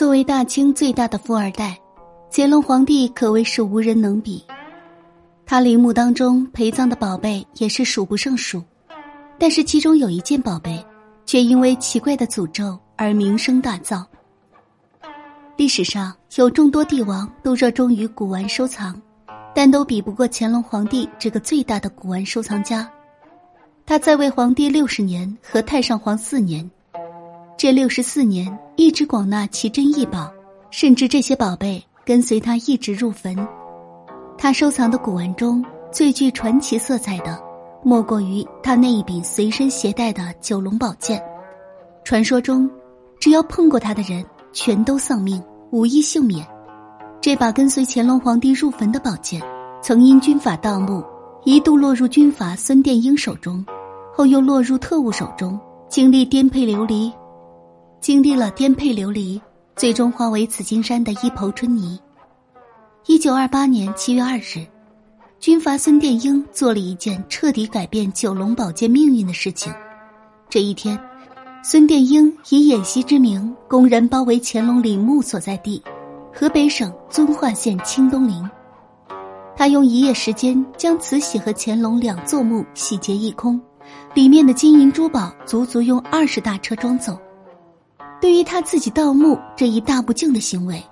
作为大清最大的富二代，乾隆皇帝可谓是无人能比。他陵墓当中陪葬的宝贝也是数不胜数，但是其中有一件宝贝，却因为奇怪的诅咒而名声大噪。历史上有众多帝王都热衷于古玩收藏，但都比不过乾隆皇帝这个最大的古玩收藏家。他在位皇帝六十年和太上皇四年。这六十四年，一直广纳奇珍异宝，甚至这些宝贝跟随他一直入坟。他收藏的古玩中最具传奇色彩的，莫过于他那一柄随身携带的九龙宝剑。传说中，只要碰过他的人，全都丧命，无一幸免。这把跟随乾隆皇帝入坟的宝剑，曾因军阀盗墓，一度落入军阀孙殿英手中，后又落入特务手中，经历颠沛流离。经历了颠沛流离，最终化为紫金山的一抔春泥。一九二八年七月二日，军阀孙殿英做了一件彻底改变九龙宝剑命运的事情。这一天，孙殿英以演习之名，公然包围乾隆陵墓所在地——河北省遵化县清东陵。他用一夜时间将慈禧和乾隆两座墓洗劫一空，里面的金银珠宝足足用二十大车装走。对于他自己盗墓这一大不敬的行为，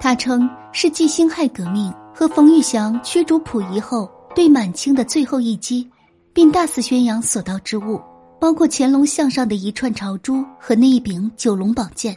他称是继辛亥革命和冯玉祥驱逐溥仪后对满清的最后一击，并大肆宣扬所盗之物，包括乾隆像上的一串朝珠和那一柄九龙宝剑。